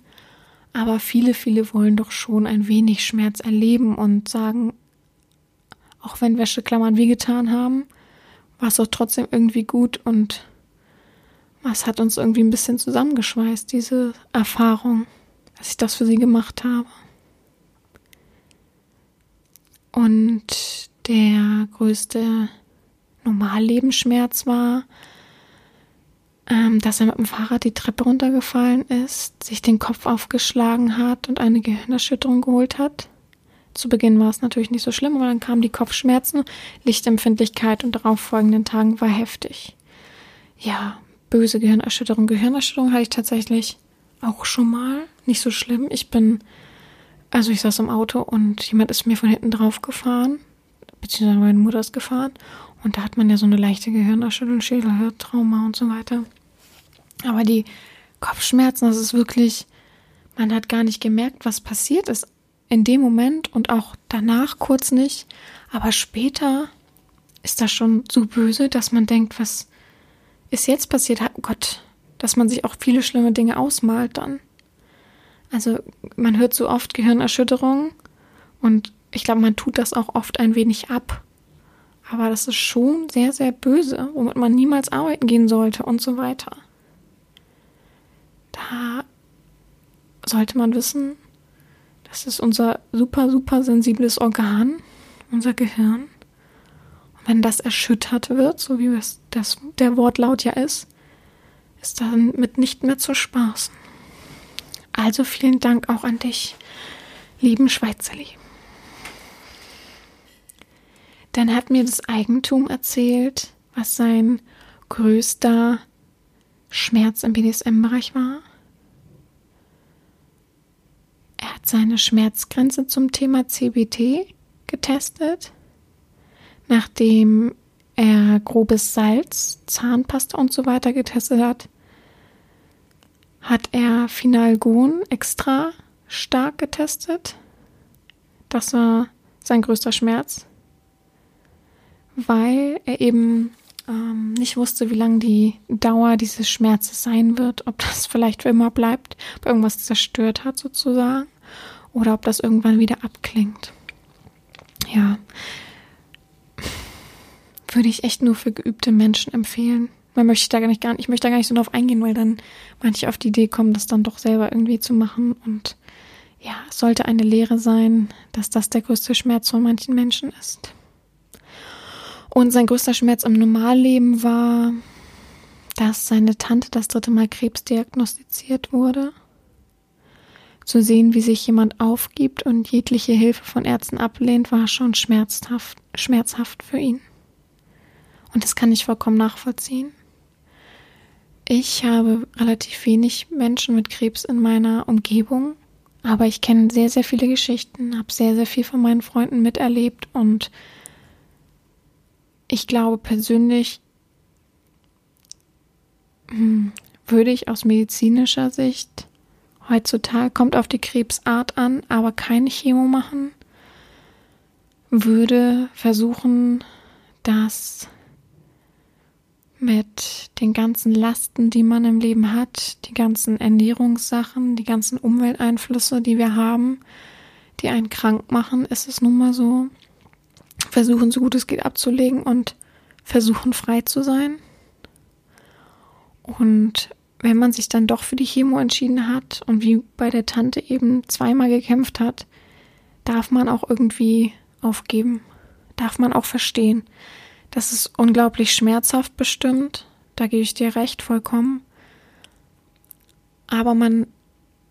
Aber viele, viele wollen doch schon ein wenig Schmerz erleben und sagen, auch wenn Wäscheklammern wehgetan haben, war es doch trotzdem irgendwie gut und was hat uns irgendwie ein bisschen zusammengeschweißt, diese Erfahrung, dass ich das für sie gemacht habe. Und der größte Normallebensschmerz war, ähm, dass er mit dem Fahrrad die Treppe runtergefallen ist, sich den Kopf aufgeschlagen hat und eine Gehirnerschütterung geholt hat. Zu Beginn war es natürlich nicht so schlimm, aber dann kamen die Kopfschmerzen, Lichtempfindlichkeit und darauf folgenden Tagen war heftig. Ja, böse Gehirnerschütterung. Gehirnerschütterung hatte ich tatsächlich auch schon mal. Nicht so schlimm. Ich bin, also ich saß im Auto und jemand ist mir von hinten drauf gefahren, beziehungsweise meine Mutter ist gefahren und da hat man ja so eine leichte Gehirnerschütterung, Schädelhirntrauma und so weiter. Aber die Kopfschmerzen, das ist wirklich, man hat gar nicht gemerkt, was passiert ist in dem Moment und auch danach kurz nicht. Aber später ist das schon so böse, dass man denkt, was ist jetzt passiert? Oh Gott, dass man sich auch viele schlimme Dinge ausmalt dann. Also man hört so oft Gehirnerschütterung und ich glaube, man tut das auch oft ein wenig ab. Aber das ist schon sehr, sehr böse, womit man niemals arbeiten gehen sollte und so weiter. Da sollte man wissen, das ist unser super, super sensibles Organ, unser Gehirn. Und wenn das erschüttert wird, so wie es das, der Wortlaut ja ist, ist dann mit nicht mehr zu spaßen. Also vielen Dank auch an dich, lieben Schweizerli. Dann hat mir das Eigentum erzählt, was sein größter Schmerz im BDSM-Bereich war. Er hat seine Schmerzgrenze zum Thema CBT getestet, nachdem er grobes Salz, Zahnpasta und so weiter getestet hat, hat er Finalgon extra stark getestet. Das war sein größter Schmerz weil er eben ähm, nicht wusste, wie lange die Dauer dieses Schmerzes sein wird, ob das [laughs] vielleicht für immer bleibt, ob irgendwas zerstört hat sozusagen oder ob das irgendwann wieder abklingt. Ja, würde ich echt nur für geübte Menschen empfehlen. Man möchte da gar nicht, ich möchte da gar nicht so drauf eingehen, weil dann manche auf die Idee kommen, das dann doch selber irgendwie zu machen. Und ja, es sollte eine Lehre sein, dass das der größte Schmerz von manchen Menschen ist. Und sein größter Schmerz im Normalleben war, dass seine Tante das dritte Mal Krebs diagnostiziert wurde. Zu sehen, wie sich jemand aufgibt und jegliche Hilfe von Ärzten ablehnt, war schon schmerzhaft, schmerzhaft für ihn. Und das kann ich vollkommen nachvollziehen. Ich habe relativ wenig Menschen mit Krebs in meiner Umgebung, aber ich kenne sehr, sehr viele Geschichten, habe sehr, sehr viel von meinen Freunden miterlebt und ich glaube persönlich hm, würde ich aus medizinischer Sicht heutzutage, kommt auf die Krebsart an, aber keine Chemo machen, würde versuchen, das mit den ganzen Lasten, die man im Leben hat, die ganzen Ernährungssachen, die ganzen Umwelteinflüsse, die wir haben, die einen krank machen, ist es nun mal so. Versuchen, so gut es geht, abzulegen und versuchen, frei zu sein. Und wenn man sich dann doch für die Chemo entschieden hat und wie bei der Tante eben zweimal gekämpft hat, darf man auch irgendwie aufgeben. Darf man auch verstehen. Das ist unglaublich schmerzhaft bestimmt. Da gebe ich dir recht, vollkommen. Aber man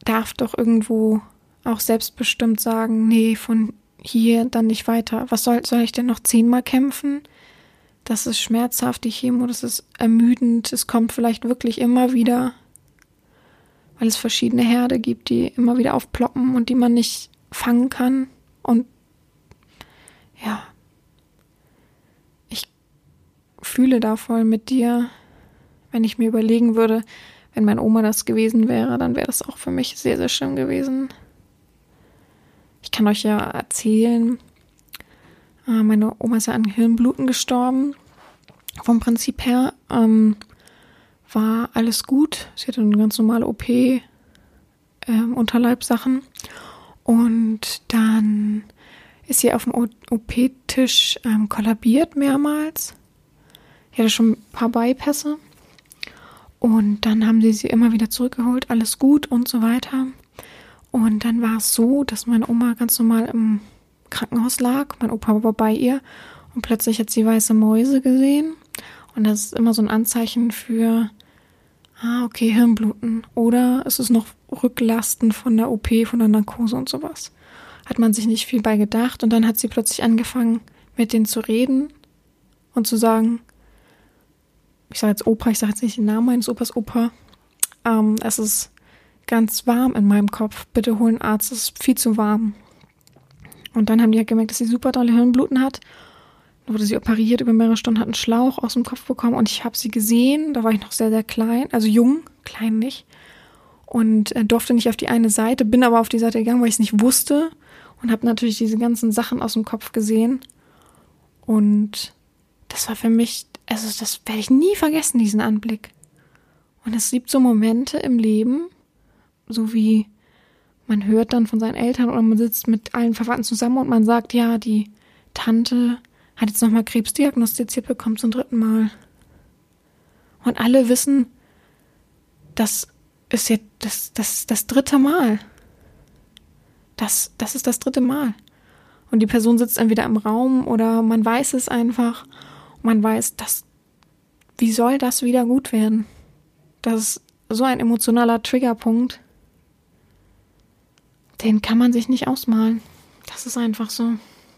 darf doch irgendwo auch selbstbestimmt sagen, nee, von hier dann nicht weiter. Was soll, soll ich denn noch zehnmal kämpfen? Das ist schmerzhaft, die Chemo, das ist ermüdend. Es kommt vielleicht wirklich immer wieder, weil es verschiedene Herde gibt, die immer wieder aufploppen und die man nicht fangen kann. Und ja, fühle da voll mit dir. Wenn ich mir überlegen würde, wenn meine Oma das gewesen wäre, dann wäre das auch für mich sehr, sehr schlimm gewesen. Ich kann euch ja erzählen, äh, meine Oma ist ja an Hirnbluten gestorben. Vom Prinzip her ähm, war alles gut. Sie hatte eine ganz normale OP, ähm, Unterleibsachen. Und dann ist sie auf dem OP-Tisch ähm, kollabiert mehrmals. Ich hatte schon ein paar Bypässe. Und dann haben sie sie immer wieder zurückgeholt, alles gut und so weiter. Und dann war es so, dass meine Oma ganz normal im Krankenhaus lag. Mein Opa war bei ihr und plötzlich hat sie weiße Mäuse gesehen. Und das ist immer so ein Anzeichen für, ah, okay, Hirnbluten. Oder es ist noch Rücklasten von der OP, von der Narkose und sowas. Hat man sich nicht viel bei gedacht. Und dann hat sie plötzlich angefangen, mit denen zu reden und zu sagen, ich sage jetzt Opa, ich sage jetzt nicht den Namen meines Opas Opa. Ähm, es ist ganz warm in meinem Kopf. Bitte holen Arzt, es ist viel zu warm. Und dann haben die halt gemerkt, dass sie super tolle Hirnbluten hat. Dann wurde sie operiert über mehrere Stunden, hat einen Schlauch aus dem Kopf bekommen und ich habe sie gesehen. Da war ich noch sehr, sehr klein, also jung, klein nicht. Und äh, durfte nicht auf die eine Seite, bin aber auf die Seite gegangen, weil ich es nicht wusste. Und habe natürlich diese ganzen Sachen aus dem Kopf gesehen. Und das war für mich also das werde ich nie vergessen, diesen Anblick. Und es gibt so Momente im Leben, so wie man hört dann von seinen Eltern oder man sitzt mit allen Verwandten zusammen und man sagt, ja, die Tante hat jetzt nochmal Krebs diagnostiziert bekommen zum dritten Mal. Und alle wissen, das ist jetzt das, das, das dritte Mal. Das, das ist das dritte Mal. Und die Person sitzt entweder im Raum oder man weiß es einfach man weiß, dass, wie soll das wieder gut werden? Das ist so ein emotionaler Triggerpunkt. Den kann man sich nicht ausmalen. Das ist einfach so.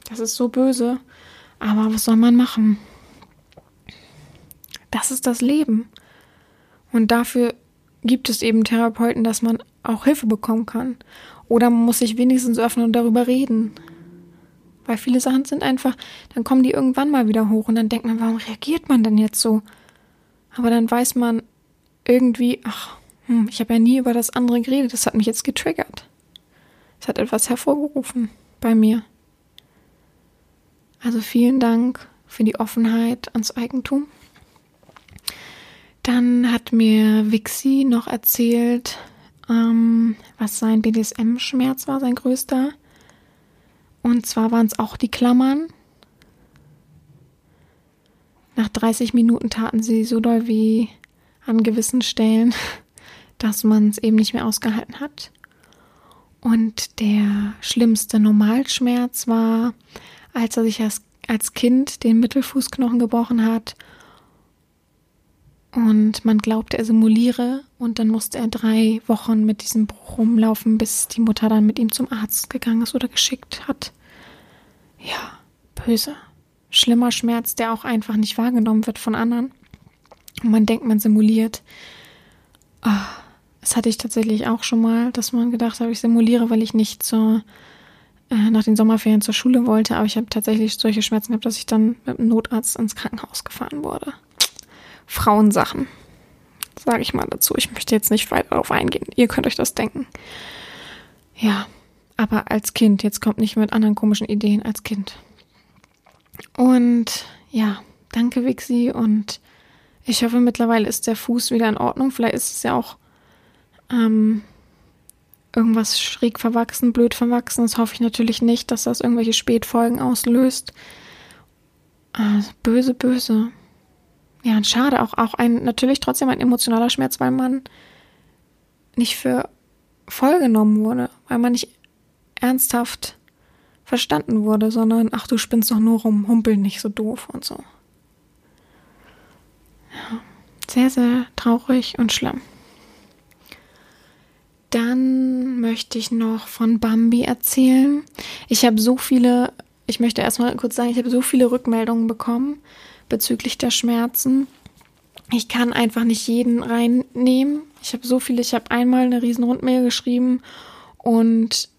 Das ist so böse. Aber was soll man machen? Das ist das Leben. Und dafür gibt es eben Therapeuten, dass man auch Hilfe bekommen kann. Oder man muss sich wenigstens öffnen und darüber reden. Weil viele Sachen sind einfach, dann kommen die irgendwann mal wieder hoch und dann denkt man, warum reagiert man denn jetzt so? Aber dann weiß man irgendwie, ach, hm, ich habe ja nie über das andere geredet, das hat mich jetzt getriggert. Es hat etwas hervorgerufen bei mir. Also vielen Dank für die Offenheit ans Eigentum. Dann hat mir Vixi noch erzählt, ähm, was sein BDSM-Schmerz war, sein größter. Und zwar waren es auch die Klammern. Nach 30 Minuten taten sie so doll weh an gewissen Stellen, [laughs] dass man es eben nicht mehr ausgehalten hat. Und der schlimmste Normalschmerz war, als er sich als Kind den Mittelfußknochen gebrochen hat und man glaubte, er simuliere und dann musste er drei Wochen mit diesem Bruch rumlaufen, bis die Mutter dann mit ihm zum Arzt gegangen ist oder geschickt hat. Ja, böse. Schlimmer Schmerz, der auch einfach nicht wahrgenommen wird von anderen. Und man denkt, man simuliert. Oh, das hatte ich tatsächlich auch schon mal, dass man gedacht hat, ich simuliere, weil ich nicht zur, äh, nach den Sommerferien zur Schule wollte. Aber ich habe tatsächlich solche Schmerzen gehabt, dass ich dann mit dem Notarzt ins Krankenhaus gefahren wurde. Frauensachen, sage ich mal dazu. Ich möchte jetzt nicht weiter darauf eingehen. Ihr könnt euch das denken. Ja, aber als Kind, jetzt kommt nicht mit anderen komischen Ideen als Kind. Und ja, danke Wixi und ich hoffe mittlerweile ist der Fuß wieder in Ordnung. Vielleicht ist es ja auch ähm, irgendwas schräg verwachsen, blöd verwachsen. Das hoffe ich natürlich nicht, dass das irgendwelche Spätfolgen auslöst. Also böse, böse. Ja, und schade, auch, auch ein, natürlich trotzdem ein emotionaler Schmerz, weil man nicht für voll genommen wurde, weil man nicht ernsthaft verstanden wurde, sondern ach, du spinnst doch nur rum, humpel nicht so doof und so. Ja, sehr, sehr traurig und schlimm. Dann möchte ich noch von Bambi erzählen. Ich habe so viele, ich möchte erstmal kurz sagen, ich habe so viele Rückmeldungen bekommen bezüglich der Schmerzen. Ich kann einfach nicht jeden reinnehmen. Ich habe so viele, ich habe einmal eine riesen Rundmail geschrieben und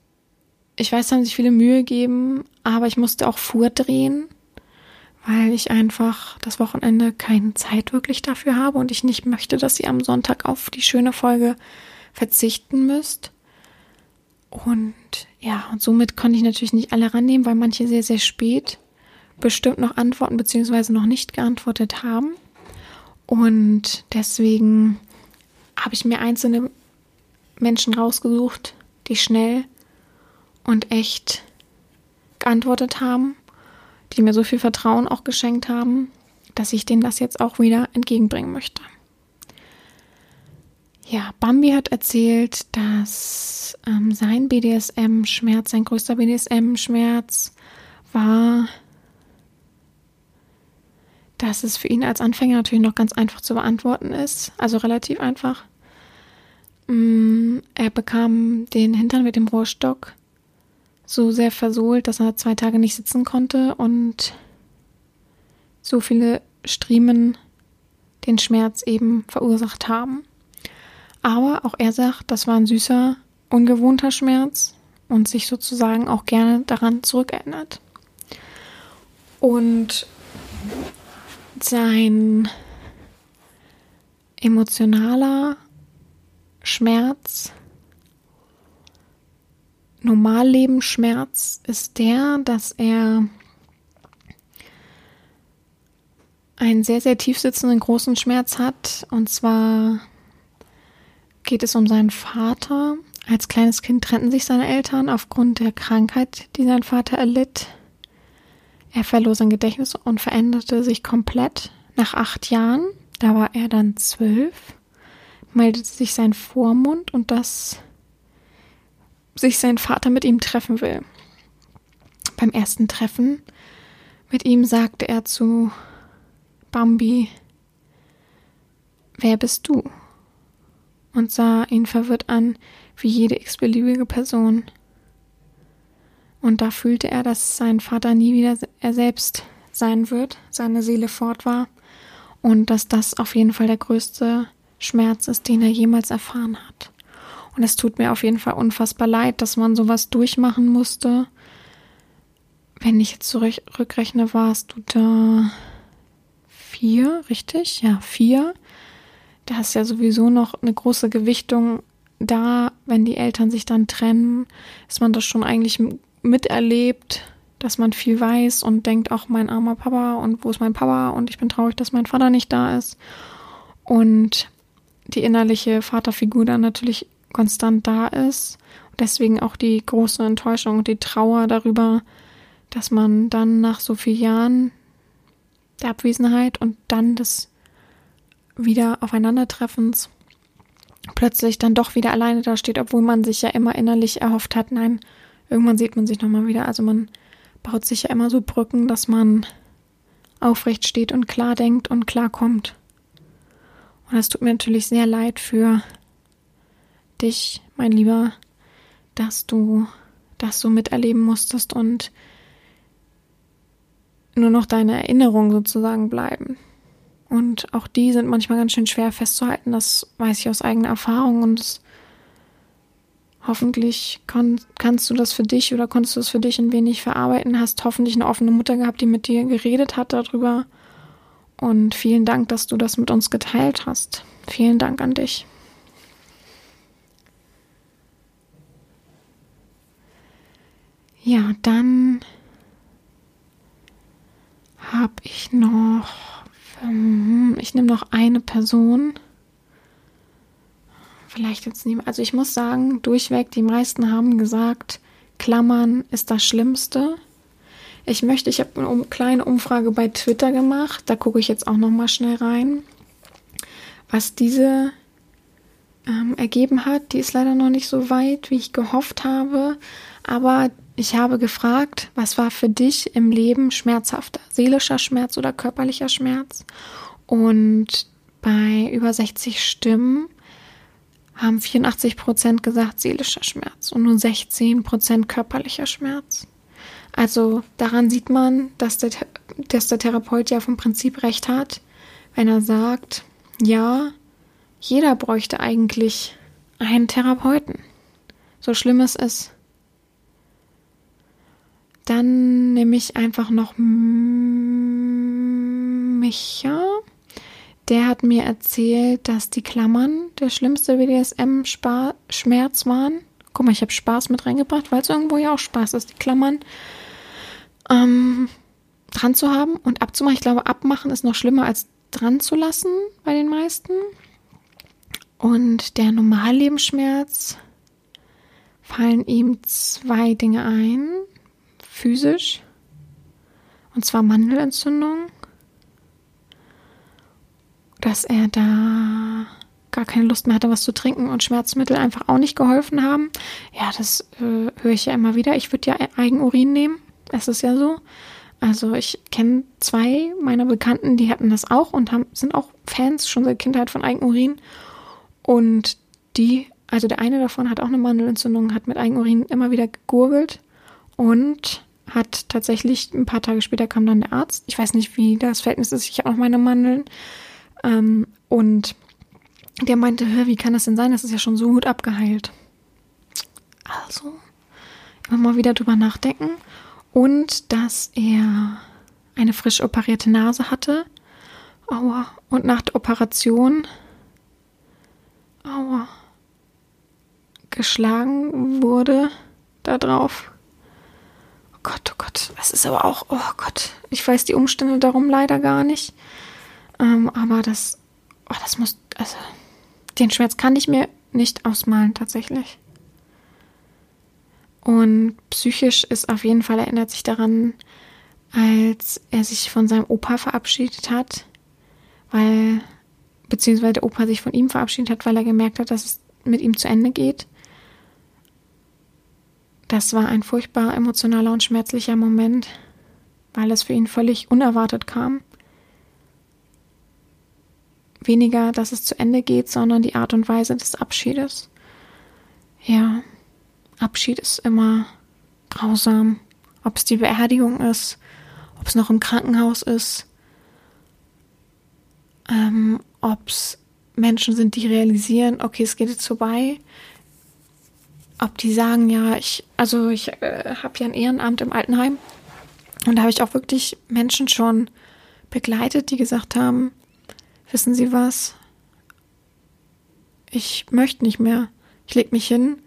ich weiß, da haben sich viele Mühe gegeben, aber ich musste auch vordrehen, weil ich einfach das Wochenende keine Zeit wirklich dafür habe und ich nicht möchte, dass ihr am Sonntag auf die schöne Folge verzichten müsst. Und ja, und somit konnte ich natürlich nicht alle rannehmen, weil manche sehr, sehr spät bestimmt noch antworten beziehungsweise noch nicht geantwortet haben. Und deswegen habe ich mir einzelne Menschen rausgesucht, die schnell und echt geantwortet haben, die mir so viel Vertrauen auch geschenkt haben, dass ich denen das jetzt auch wieder entgegenbringen möchte. Ja, Bambi hat erzählt, dass ähm, sein BDSM-Schmerz, sein größter BDSM-Schmerz war dass es für ihn als Anfänger natürlich noch ganz einfach zu beantworten ist, also relativ einfach. Mm, er bekam den Hintern mit dem Rohrstock so sehr versohlt, dass er zwei Tage nicht sitzen konnte und so viele Striemen den Schmerz eben verursacht haben. Aber auch er sagt, das war ein süßer, ungewohnter Schmerz und sich sozusagen auch gerne daran zurückerinnert. Und sein emotionaler Schmerz, Normallebensschmerz ist der, dass er einen sehr, sehr tief sitzenden großen Schmerz hat. Und zwar geht es um seinen Vater. Als kleines Kind trennten sich seine Eltern aufgrund der Krankheit, die sein Vater erlitt. Er verlor sein Gedächtnis und veränderte sich komplett. Nach acht Jahren, da war er dann zwölf, meldete sich sein Vormund und dass sich sein Vater mit ihm treffen will. Beim ersten Treffen mit ihm sagte er zu Bambi, wer bist du? und sah ihn verwirrt an, wie jede x-beliebige Person. Und da fühlte er, dass sein Vater nie wieder er selbst sein wird, seine Seele fort war und dass das auf jeden Fall der größte Schmerz ist, den er jemals erfahren hat. Und es tut mir auf jeden Fall unfassbar leid, dass man sowas durchmachen musste. Wenn ich jetzt zurückrechne, warst du da vier, richtig? Ja, vier. Da ist ja sowieso noch eine große Gewichtung da, wenn die Eltern sich dann trennen, ist man das schon eigentlich miterlebt, dass man viel weiß und denkt, auch mein armer Papa und wo ist mein Papa und ich bin traurig, dass mein Vater nicht da ist. Und die innerliche Vaterfigur dann natürlich konstant da ist. Und deswegen auch die große Enttäuschung und die Trauer darüber, dass man dann nach so vielen Jahren der Abwesenheit und dann des wieder Aufeinandertreffens plötzlich dann doch wieder alleine dasteht, obwohl man sich ja immer innerlich erhofft hat, nein, irgendwann sieht man sich nochmal wieder. Also man baut sich ja immer so Brücken, dass man aufrecht steht und klar denkt und klar kommt. Und es tut mir natürlich sehr leid für dich, mein Lieber, dass du das so miterleben musstest und nur noch deine Erinnerungen sozusagen bleiben. Und auch die sind manchmal ganz schön schwer festzuhalten, das weiß ich aus eigener Erfahrung und das, hoffentlich kann, kannst du das für dich oder konntest du das für dich ein wenig verarbeiten, hast hoffentlich eine offene Mutter gehabt, die mit dir geredet hat darüber. Und vielen Dank, dass du das mit uns geteilt hast. Vielen Dank an dich. Ja, dann habe ich noch, ähm, ich nehme noch eine Person. Vielleicht jetzt nicht, also ich muss sagen, durchweg, die meisten haben gesagt, Klammern ist das Schlimmste. Ich möchte, ich habe eine kleine Umfrage bei Twitter gemacht, da gucke ich jetzt auch noch mal schnell rein, was diese ähm, ergeben hat. Die ist leider noch nicht so weit, wie ich gehofft habe, aber ich habe gefragt, was war für dich im Leben schmerzhafter, seelischer Schmerz oder körperlicher Schmerz? Und bei über 60 Stimmen haben 84 Prozent gesagt seelischer Schmerz und nur 16 Prozent körperlicher Schmerz. Also daran sieht man, dass der, dass der Therapeut ja vom Prinzip recht hat, wenn er sagt, ja, jeder bräuchte eigentlich einen Therapeuten. So schlimm es ist. Dann nehme ich einfach noch Micha. Der hat mir erzählt, dass die Klammern der schlimmste BDSM-Schmerz waren. Guck mal, ich habe Spaß mit reingebracht, weil es irgendwo ja auch Spaß ist, die Klammern ähm, dran zu haben und abzumachen. Ich glaube, abmachen ist noch schlimmer als dran zu lassen bei den meisten. Und der Normallebensschmerz fallen ihm zwei Dinge ein physisch. Und zwar Mandelentzündung. Dass er da gar keine Lust mehr hatte, was zu trinken und Schmerzmittel einfach auch nicht geholfen haben. Ja, das äh, höre ich ja immer wieder. Ich würde ja Eigenurin nehmen. Es ist ja so. Also ich kenne zwei meiner Bekannten, die hatten das auch und haben, sind auch Fans schon seit Kindheit von Eigenurin. Und die, also der eine davon hat auch eine Mandelentzündung, hat mit Eigenurin immer wieder gegurgelt und hat tatsächlich ein paar Tage später kam dann der Arzt. Ich weiß nicht, wie das Verhältnis ist. Ich habe auch meine Mandeln. Ähm, und der meinte, Hör, wie kann das denn sein? Das ist ja schon so gut abgeheilt. Also, immer mal wieder drüber nachdenken. Und dass er eine frisch operierte Nase hatte. Aua. Und nach der Operation, aua, geschlagen wurde da drauf. Gott, oh Gott, es ist aber auch, oh Gott, ich weiß die Umstände darum leider gar nicht. Ähm, aber das, oh, das muss, also, den Schmerz kann ich mir nicht ausmalen, tatsächlich. Und psychisch ist auf jeden Fall, erinnert sich daran, als er sich von seinem Opa verabschiedet hat, weil, beziehungsweise der Opa sich von ihm verabschiedet hat, weil er gemerkt hat, dass es mit ihm zu Ende geht. Das war ein furchtbar emotionaler und schmerzlicher Moment, weil es für ihn völlig unerwartet kam. Weniger, dass es zu Ende geht, sondern die Art und Weise des Abschiedes. Ja, Abschied ist immer grausam. Ob es die Beerdigung ist, ob es noch im Krankenhaus ist, ähm, ob es Menschen sind, die realisieren, okay, es geht jetzt vorbei, ob die sagen, ja, ich, also ich äh, habe ja ein Ehrenamt im Altenheim und da habe ich auch wirklich Menschen schon begleitet, die gesagt haben, wissen Sie was, ich möchte nicht mehr. Ich lege mich hin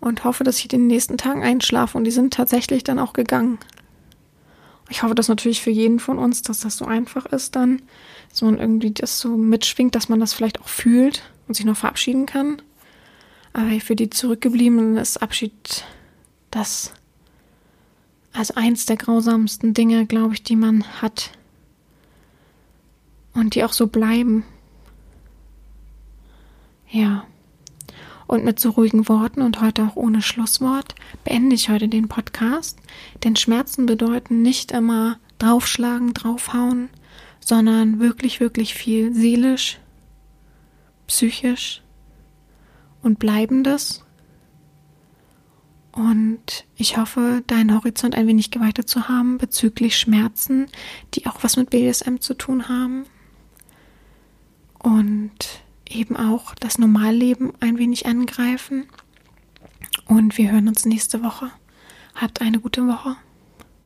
und hoffe, dass ich den nächsten Tagen einschlafe und die sind tatsächlich dann auch gegangen. Ich hoffe das natürlich für jeden von uns, dass das so einfach ist dann, dass man irgendwie das so mitschwingt, dass man das vielleicht auch fühlt und sich noch verabschieden kann. Aber für die Zurückgebliebenen ist Abschied das, also eins der grausamsten Dinge, glaube ich, die man hat. Und die auch so bleiben. Ja. Und mit so ruhigen Worten und heute auch ohne Schlusswort beende ich heute den Podcast. Denn Schmerzen bedeuten nicht immer draufschlagen, draufhauen, sondern wirklich, wirklich viel seelisch, psychisch und bleibendes. Und ich hoffe, deinen Horizont ein wenig geweitet zu haben bezüglich Schmerzen, die auch was mit BDSM zu tun haben. Und eben auch das Normalleben ein wenig angreifen. Und wir hören uns nächste Woche. Habt eine gute Woche.